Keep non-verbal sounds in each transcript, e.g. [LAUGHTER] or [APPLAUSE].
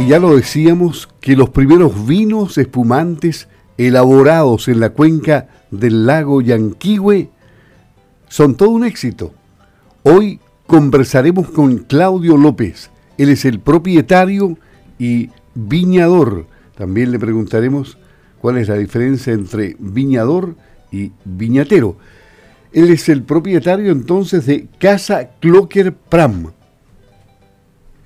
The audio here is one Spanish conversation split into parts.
Y ya lo decíamos que los primeros vinos espumantes elaborados en la cuenca del lago Yanquihue son todo un éxito. Hoy conversaremos con Claudio López. Él es el propietario y viñador. También le preguntaremos cuál es la diferencia entre viñador y viñatero. Él es el propietario entonces de Casa Clocker Pram.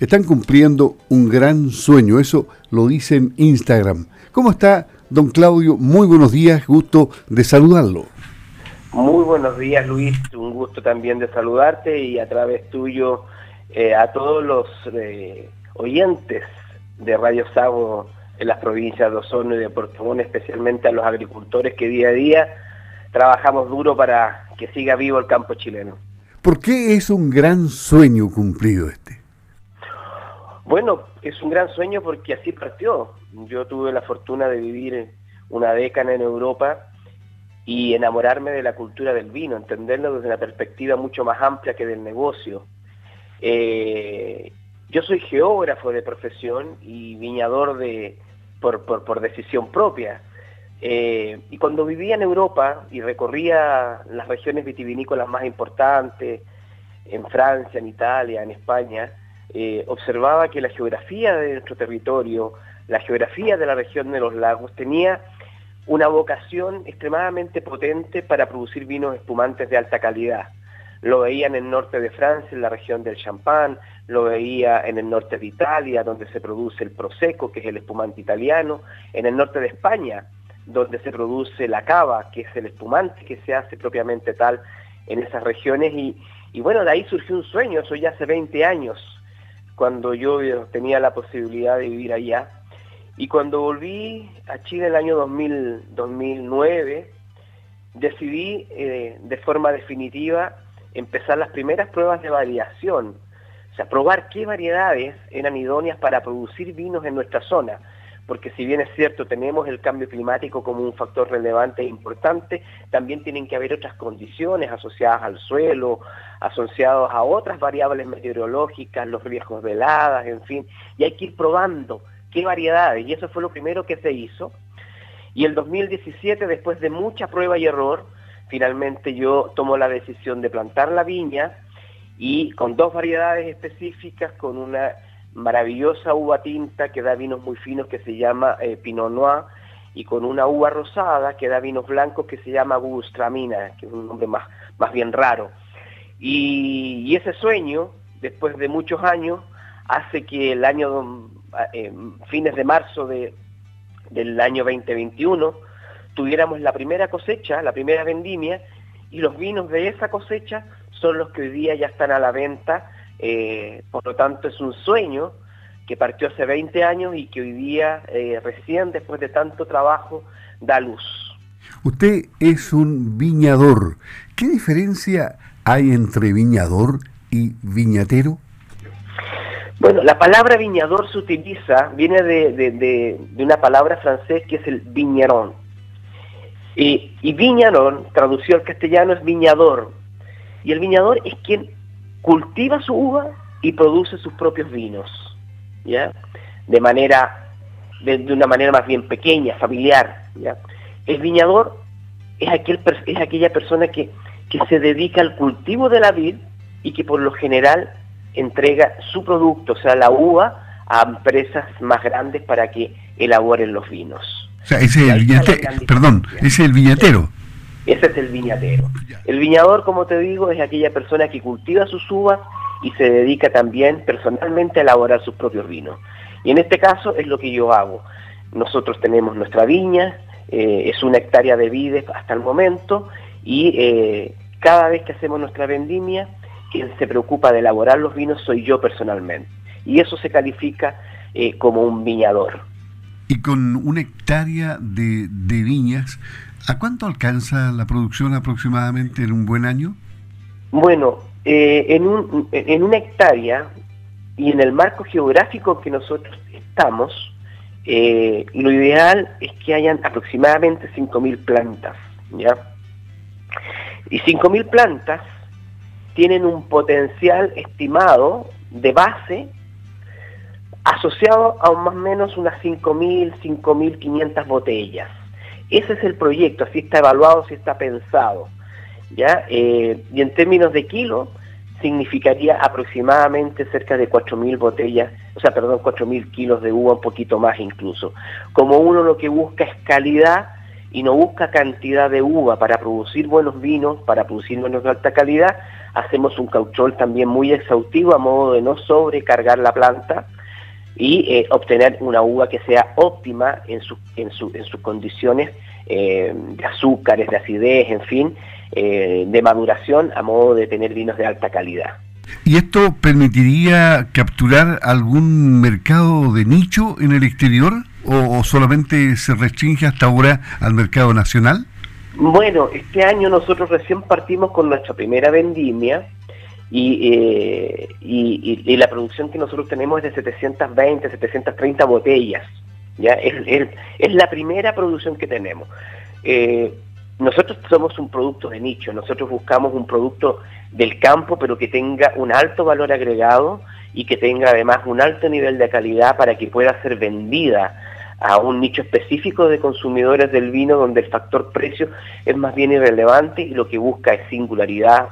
Están cumpliendo un gran sueño, eso lo dice en Instagram. ¿Cómo está, don Claudio? Muy buenos días, gusto de saludarlo. Muy buenos días, Luis. Un gusto también de saludarte y a través tuyo eh, a todos los eh, oyentes de Radio Sago en las provincias de Osorno y de Puerto especialmente a los agricultores que día a día trabajamos duro para que siga vivo el campo chileno. ¿Por qué es un gran sueño cumplido este? Bueno, es un gran sueño porque así partió. Yo tuve la fortuna de vivir una década en Europa y enamorarme de la cultura del vino, entenderlo desde una perspectiva mucho más amplia que del negocio. Eh, yo soy geógrafo de profesión y viñador de, por, por, decisión propia. Eh, y cuando vivía en Europa y recorría las regiones vitivinícolas más importantes, en Francia, en Italia, en España, eh, observaba que la geografía de nuestro territorio, la geografía de la región de los lagos, tenía una vocación extremadamente potente para producir vinos espumantes de alta calidad. Lo veía en el norte de Francia, en la región del Champán, lo veía en el norte de Italia, donde se produce el Prosecco, que es el espumante italiano, en el norte de España, donde se produce la cava, que es el espumante que se hace propiamente tal en esas regiones. Y bueno, de ahí surgió un sueño, eso ya hace 20 años, cuando yo tenía la posibilidad de vivir allá. Y cuando volví a Chile en el año 2009, decidí eh, de forma definitiva empezar las primeras pruebas de variación, o sea, probar qué variedades eran idóneas para producir vinos en nuestra zona, porque si bien es cierto, tenemos el cambio climático como un factor relevante e importante, también tienen que haber otras condiciones asociadas al suelo, asociadas a otras variables meteorológicas, los riesgos de heladas, en fin, y hay que ir probando qué variedades, y eso fue lo primero que se hizo. Y el 2017, después de mucha prueba y error, finalmente yo tomo la decisión de plantar la viña y con dos variedades específicas, con una maravillosa uva tinta que da vinos muy finos que se llama eh, Pinot Noir y con una uva rosada que da vinos blancos que se llama Gustramina, que es un nombre más, más bien raro. Y, ese sueño, después de muchos años, hace que el año fines de marzo de, del año 2021 tuviéramos la primera cosecha, la primera vendimia, y los vinos de esa cosecha son los que hoy día ya están a la venta, eh, por lo tanto es un sueño que partió hace 20 años y que hoy día, eh, recién después de tanto trabajo, da luz. Usted es un viñador. ¿Qué diferencia hay entre viñador y viñatero? Bueno, la palabra viñador se utiliza, viene de, una palabra francés que es el viñerón. Y, y viñarón, traducido al castellano, es viñador. Y el viñador es quien cultiva su uva y produce sus propios vinos, ¿ya? De manera, de, una manera más bien pequeña, familiar, ¿ya? El viñador es, aquel, es aquella persona que, que se dedica al cultivo de la vid y que por lo general entrega su producto, o sea, la uva, a empresas más grandes para que elaboren los vinos. O sea, ese es el viñatero, perdón, ese es el viñatero. Ese es el viñatero. El viñador, como te digo, es aquella persona que cultiva sus uvas y se dedica también personalmente a elaborar sus propios vinos. Y en este caso es lo que yo hago. Nosotros tenemos nuestra viña, eh, es una hectárea de vides hasta el momento, y eh, cada vez que hacemos nuestra vendimia, quien se preocupa de elaborar los vinos soy yo personalmente. Y eso se califica eh, como un viñador. Y con una hectárea de, viñas, ¿a cuánto alcanza la producción aproximadamente en un buen año? Bueno, eh, en, un, en una hectárea y en el marco geográfico que nosotros estamos, eh, lo ideal es que hayan aproximadamente 5.000 plantas, ¿ya? Y 5.000 plantas tienen un potencial estimado de base asociado a más o menos unas 5.000, 5.500 botellas. Ese es el proyecto, así está evaluado, así está pensado. ¿ya? Eh, y en términos de kilo, significaría aproximadamente cerca de 4.000 botellas, o sea, perdón, 4.000 kilos de uva, un poquito más incluso. Como uno lo que busca es calidad y no busca cantidad de uva para producir buenos vinos, para producir vinos de alta calidad, hacemos un cauchol también muy exhaustivo a modo de no sobrecargar la planta y eh, obtener una uva que sea óptima en, su, en, su, en sus condiciones eh, de azúcares, de acidez, en fin, eh, de maduración a modo de tener vinos de alta calidad. ¿Y esto permitiría capturar algún mercado de nicho en el exterior o, solamente se restringe hasta ahora al mercado nacional? Bueno, este año nosotros recién partimos con nuestra primera vendimia y, eh, y, la producción que nosotros tenemos es de 720, 730 botellas. ¿ya? Es, la primera producción que tenemos. Eh, nosotros somos un producto de nicho, nosotros buscamos un producto del campo, pero que tenga un alto valor agregado y que tenga además un alto nivel de calidad para que pueda ser vendida a un nicho específico de consumidores del vino donde el factor precio es más bien irrelevante y lo que busca es singularidad,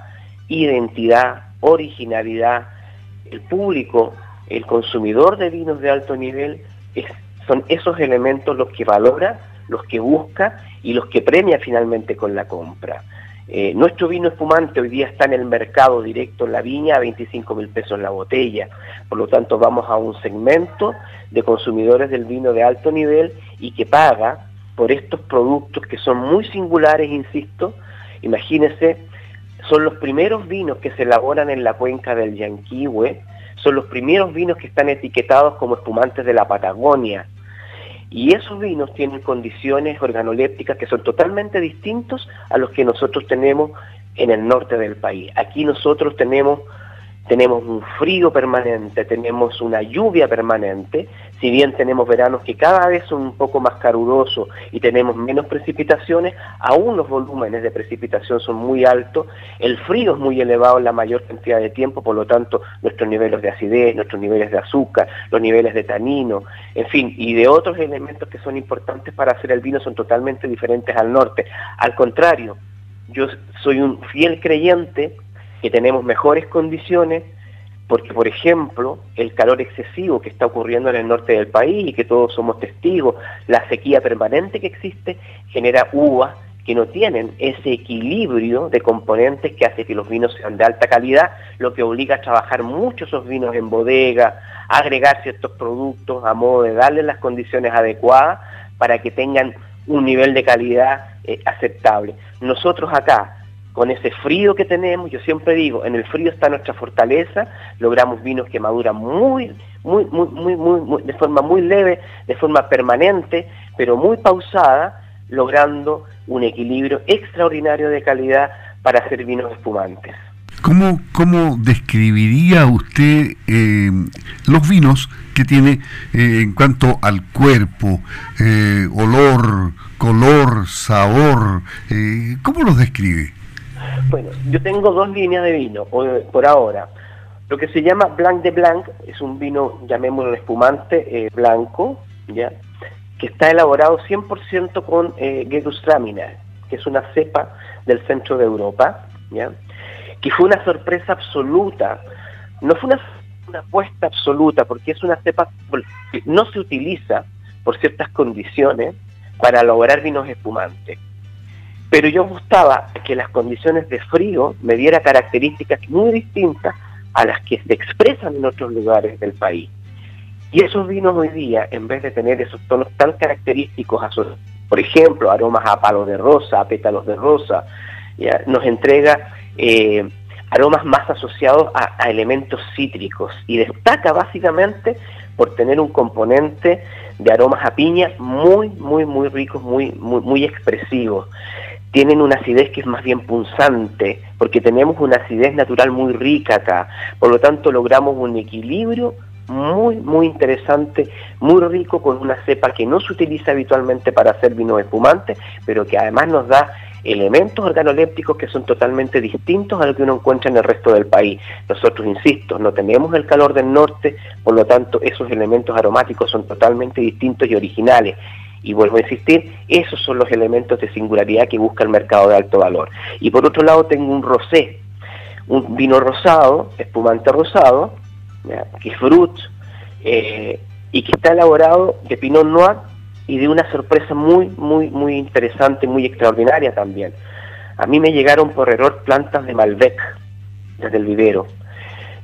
identidad, originalidad. El público, el consumidor de vinos de alto nivel, son esos elementos los que valora, los que busca y los que premia finalmente con la compra. Eh, nuestro vino espumante hoy día está en el mercado directo en la viña a 25 mil pesos la botella. Por lo tanto, vamos a un segmento de consumidores del vino de alto nivel y que paga por estos productos que son muy singulares, insisto. Imagínense, son los primeros vinos que se elaboran en la cuenca del Yanquihue, son los primeros vinos que están etiquetados como espumantes de la Patagonia. Y esos vinos tienen condiciones organolépticas que son totalmente distintos a los que nosotros tenemos en el norte del país. Aquí nosotros tenemos tenemos un frío permanente, tenemos una lluvia permanente, si bien tenemos veranos que cada vez son un poco más calurosos y tenemos menos precipitaciones, aún los volúmenes de precipitación son muy altos, el frío es muy elevado en la mayor cantidad de tiempo, por lo tanto nuestros niveles de acidez, nuestros niveles de azúcar, los niveles de tanino, en fin, y de otros elementos que son importantes para hacer el vino son totalmente diferentes al norte. Al contrario, yo soy un fiel creyente que tenemos mejores condiciones, porque por ejemplo el calor excesivo que está ocurriendo en el norte del país y que todos somos testigos, la sequía permanente que existe, genera uvas que no tienen ese equilibrio de componentes que hace que los vinos sean de alta calidad, lo que obliga a trabajar mucho esos vinos en bodega, a agregar ciertos productos a modo de darles las condiciones adecuadas para que tengan un nivel de calidad eh, aceptable. Nosotros acá, con ese frío que tenemos, yo siempre digo, en el frío está nuestra fortaleza, logramos vinos que maduran muy, muy, muy, muy, muy, de forma muy leve, de forma permanente, pero muy pausada, logrando un equilibrio extraordinario de calidad para hacer vinos espumantes. ¿Cómo, cómo describiría usted eh, los vinos que tiene eh, en cuanto al cuerpo, eh, olor, color, sabor? ¿Cómo los describe? Bueno, yo tengo dos líneas de vino por ahora. Lo que se llama Blanc de Blanc es un vino, llamémoslo espumante, eh, blanco, ¿ya? que está elaborado 100% con eh, que es una cepa del centro de Europa, ¿ya? que fue una sorpresa absoluta. No fue una, una apuesta absoluta, porque es una cepa que no se utiliza por ciertas condiciones para elaborar vinos espumantes pero yo gustaba que las condiciones de frío me diera características muy distintas a las que se expresan en otros lugares del país. Y esos vinos hoy día, en vez de tener esos tonos tan característicos, por ejemplo, aromas a palos de rosa, a pétalos de rosa, nos entrega eh, aromas más asociados a, elementos cítricos y destaca básicamente por tener un componente de aromas a piña muy, muy, muy ricos, muy, muy, muy expresivos tienen una acidez que es más bien punzante, porque tenemos una acidez natural muy rica acá. Por lo tanto, logramos un equilibrio muy, muy interesante, muy rico, con una cepa que no se utiliza habitualmente para hacer vino espumante, pero que además nos da elementos organolépticos que son totalmente distintos a lo que uno encuentra en el resto del país. Nosotros, insisto, no tenemos el calor del norte, por lo tanto esos elementos aromáticos son totalmente distintos y originales. Y vuelvo a insistir, esos son los elementos de singularidad que busca el mercado de alto valor. Y por otro lado tengo un rosé, un vino rosado, espumante rosado, que es Brut, eh, y que está elaborado de Pinot Noir y de una sorpresa muy, muy, muy interesante, muy extraordinaria también. A mí me llegaron por error plantas de Malbec desde el vivero.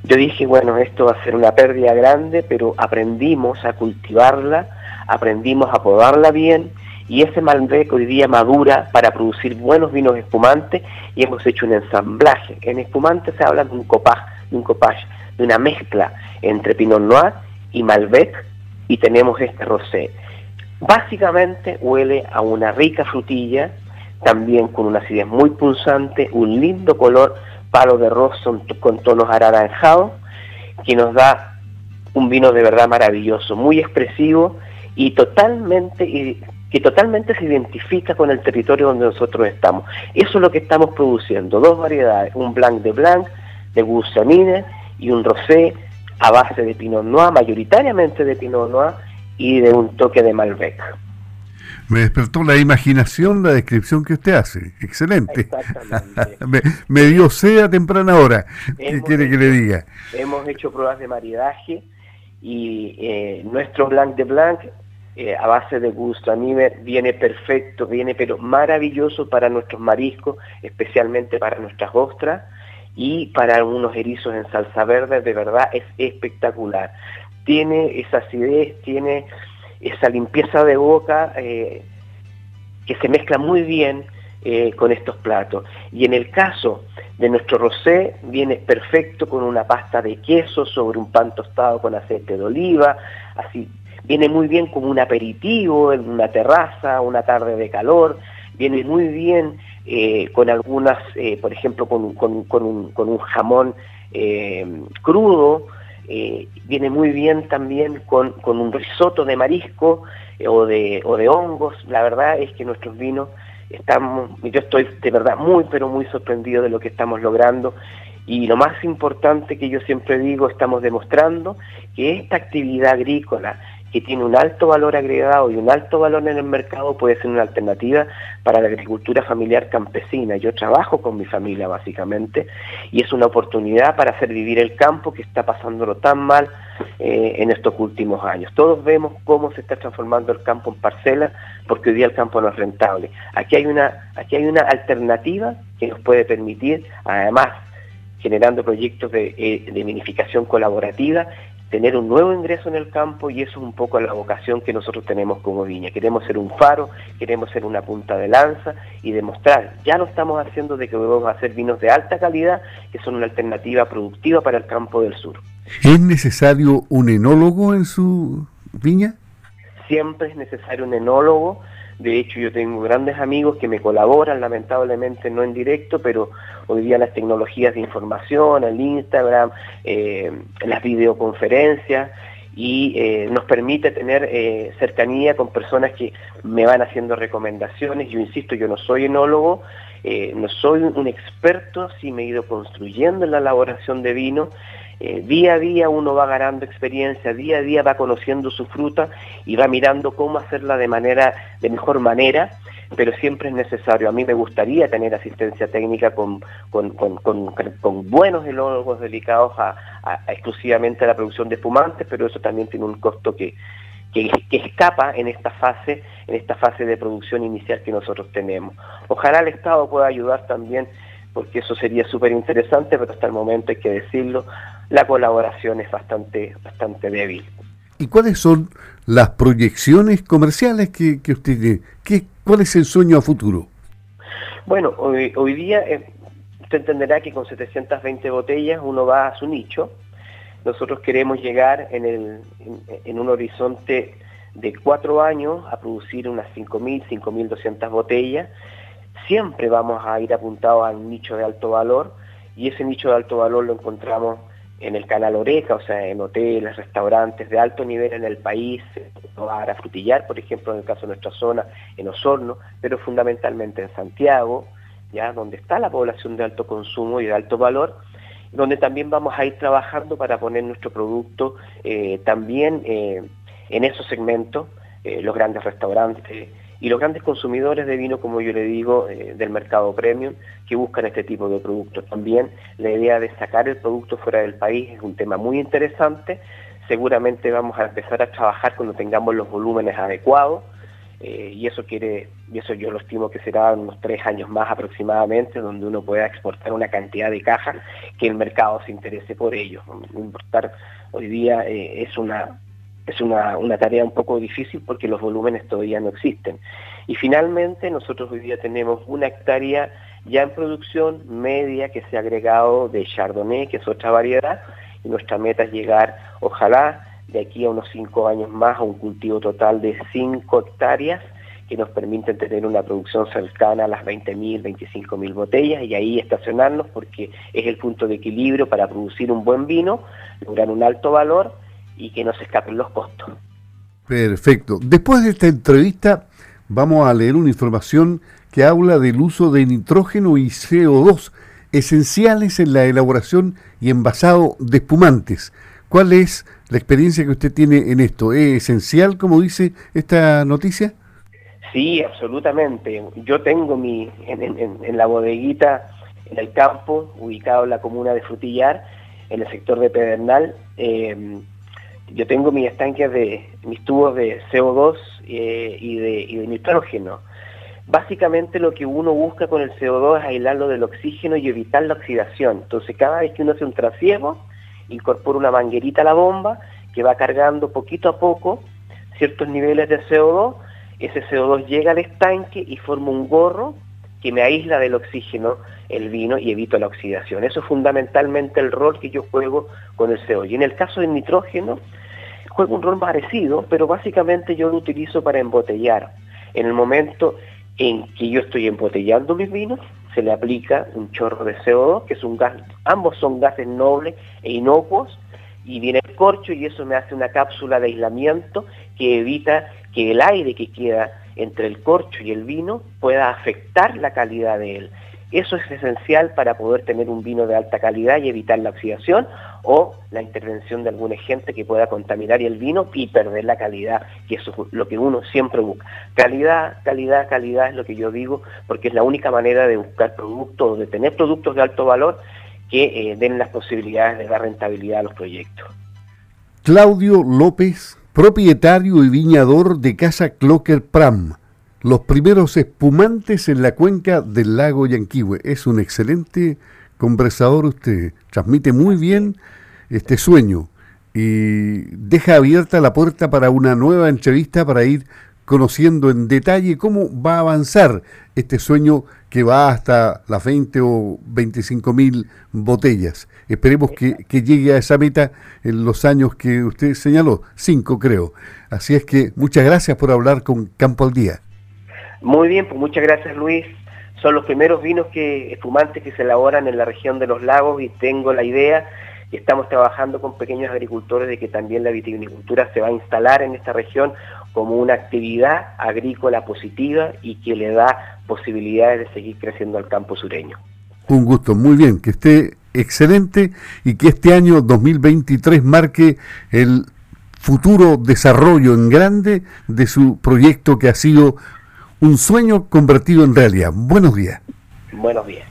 Yo dije, bueno, esto va a ser una pérdida grande, pero aprendimos a cultivarla, aprendimos a podarla bien y ese Malbec hoy día madura para producir buenos vinos espumantes y hemos hecho un ensamblaje. En espumante se habla de un copage, de un copage, de una mezcla entre Pinot Noir y Malbec y tenemos este rosé. Básicamente huele a una rica frutilla, también con una acidez muy pulsante, un lindo color, palo de rosa con tonos anaranjados, que nos da un vino de verdad maravilloso, muy expresivo y totalmente que totalmente se identifica con el territorio donde nosotros estamos. Eso es lo que estamos produciendo, dos variedades, un blanc de blanc, de Gussamine y un rosé a base de Pinot Noir, mayoritariamente de Pinot Noir y de un toque de Malbec. Me despertó la imaginación la descripción que usted hace. Excelente. [LAUGHS] me, me, dio sed a temprana hora. ¿Qué quiere que le diga? Hemos hecho pruebas de maridaje y eh, nuestro Blanc de Blanc eh, a base de gusto anime viene perfecto, viene pero maravilloso para nuestros mariscos, especialmente para nuestras ostras y para algunos erizos en salsa verde, de verdad es espectacular. Tiene esa acidez, tiene esa limpieza de boca eh, que se mezcla muy bien eh, con estos platos. Y en el caso de nuestro rosé, viene perfecto con una pasta de queso sobre un pan tostado con aceite de oliva, así viene muy bien como un aperitivo en una terraza, una tarde de calor, viene muy bien eh, con algunas, eh, por ejemplo, con, un, jamón eh, crudo, viene muy bien también con, un risotto de marisco o, de, o de hongos. La verdad es que nuestros vinos estamos, yo estoy de verdad muy, pero muy sorprendido de lo que estamos logrando. Y lo más importante que yo siempre digo, estamos demostrando que esta actividad agrícola, que tiene un alto valor agregado y un alto valor en el mercado puede ser una alternativa para la agricultura familiar campesina. Yo trabajo con mi familia básicamente y es una oportunidad para hacer vivir el campo que está pasándolo tan mal eh, en estos últimos años. Todos vemos cómo se está transformando el campo en parcela porque hoy día el campo no es rentable. Aquí hay una, aquí hay una alternativa que nos puede permitir, además, generando proyectos de, eh, de minificación colaborativa, tener un nuevo ingreso en el campo y eso es un poco la vocación que nosotros tenemos como Viña. Queremos ser un faro, queremos ser una punta de lanza y demostrar, ya lo estamos haciendo de que podemos hacer vinos de alta calidad que son una alternativa productiva para el campo del sur. ¿Es necesario un enólogo en su viña? Siempre es necesario un enólogo de hecho, yo tengo grandes amigos que me colaboran, lamentablemente no en directo, pero hoy día las tecnologías de información, el Instagram, eh, las videoconferencias, y eh, nos permite tener eh, cercanía con personas que me van haciendo recomendaciones. Yo insisto, yo no soy enólogo, no soy un experto, sí me he ido construyendo en la elaboración de vino eh, día a día uno va ganando experiencia, día a día va conociendo su fruta y va mirando cómo hacerla de manera, de mejor manera, pero siempre es necesario. A mí me gustaría tener asistencia técnica con, con, buenos enólogos dedicados a, exclusivamente a la producción de espumantes, pero eso también tiene un costo que, que, escapa en esta fase, en esta fase de producción inicial que nosotros tenemos. Ojalá el Estado pueda ayudar también porque eso sería súper interesante, pero hasta el momento hay que decirlo, la colaboración es bastante, bastante débil. ¿Y cuáles son las proyecciones comerciales que, que usted tiene? ¿Qué, ¿Cuál es el sueño a futuro? Bueno, hoy, hoy día eh, usted entenderá que con 720 botellas uno va a su nicho. Nosotros queremos llegar en, el, en, un horizonte de cuatro años a producir unas 5.000, 5.200 botellas. Siempre vamos a ir apuntados a un nicho de alto valor y ese nicho de alto valor lo encontramos en el canal Oreca, o sea, en hoteles, restaurantes de alto nivel en el país, a Frutillar, por ejemplo, en el caso de nuestra zona, en Osorno, pero fundamentalmente en Santiago, ya donde está la población de alto consumo y de alto valor, donde también vamos a ir trabajando para poner nuestro producto eh, también eh, en esos segmentos, eh, los grandes restaurantes y los grandes consumidores de vino, como yo le digo, del mercado premium, que buscan este tipo de productos. También la idea de sacar el producto fuera del país es un tema muy interesante. Seguramente vamos a empezar a trabajar cuando tengamos los volúmenes adecuados eh, y eso quiere, y eso yo lo estimo que será unos tres años más aproximadamente, donde uno pueda exportar una cantidad de cajas que el mercado se interese por ello. Importar hoy día eh, es una es una, una, tarea un poco difícil porque los volúmenes todavía no existen. Y finalmente nosotros hoy día tenemos una hectárea ya en producción media que se ha agregado de Chardonnay, que es otra variedad, y nuestra meta es llegar, ojalá, de aquí a unos cinco años más a un cultivo total de 5 hectáreas que nos permiten tener una producción cercana a las 20.000, 25.000 botellas y ahí estacionarnos porque es el punto de equilibrio para producir un buen vino, lograr un alto valor y que no se escapen los costos. Perfecto. Después de esta entrevista vamos a leer una información que habla del uso de nitrógeno y CO2 esenciales en la elaboración y envasado de espumantes. ¿Cuál es la experiencia que usted tiene en esto? ¿Es esencial, como dice esta noticia? Sí, absolutamente. Yo tengo mi, en, la bodeguita, en el campo, ubicado en la comuna de Frutillar, en el sector de Pedernal, em, yo tengo mis estanques de, mis tubos de CO2 eh, y, de, y de nitrógeno. Básicamente lo que uno busca con el CO2 es aislarlo del oxígeno y evitar la oxidación. Entonces cada vez que uno hace un trasiego, incorpora una manguerita a la bomba que va cargando poquito a poco ciertos niveles de CO2, ese CO2 llega al estanque y forma un gorro que me aísla del oxígeno el vino y evito la oxidación. Eso es fundamentalmente el rol que yo juego con el CO2. Y en el caso del nitrógeno, juego un rol parecido, pero básicamente yo lo utilizo para embotellar. En el momento en que yo estoy embotellando mis vinos, se le aplica un chorro de CO2, que es un gas, ambos son gases nobles e inocuos, y viene el corcho y eso me hace una cápsula de aislamiento que evita que el aire que queda entre el corcho y el vino pueda afectar la calidad de él. Eso es esencial para poder tener un vino de alta calidad y evitar la oxidación o la intervención de algún agente que pueda contaminar el vino y perder la calidad, que eso es lo que uno siempre busca. Calidad, calidad, calidad es lo que yo digo, porque es la única manera de buscar productos, de tener productos de alto valor que eh, den las posibilidades de dar rentabilidad a los proyectos. Claudio López, propietario y viñador de Casa Clocker Pram los primeros espumantes en la cuenca del lago Yanquihue. Es un excelente conversador usted, transmite muy bien este sueño y deja abierta la puerta para una nueva entrevista para ir conociendo en detalle cómo va a avanzar este sueño que va hasta las 20 o 25 mil botellas. Esperemos que, que, llegue a esa meta en los años que usted señaló, cinco creo. Así es que muchas gracias por hablar con Campo al Día. Muy bien, pues muchas gracias Luis. Son los primeros vinos que, espumantes que se elaboran en la región de los lagos y tengo la idea y estamos trabajando con pequeños agricultores de que también la vitivinicultura se va a instalar en esta región como una actividad agrícola positiva y que le da posibilidades de seguir creciendo al campo sureño. Un gusto, muy bien, que esté excelente y que este año 2023 marque el futuro desarrollo en grande de su proyecto que ha sido un sueño convertido en realidad. Buenos días. Buenos días.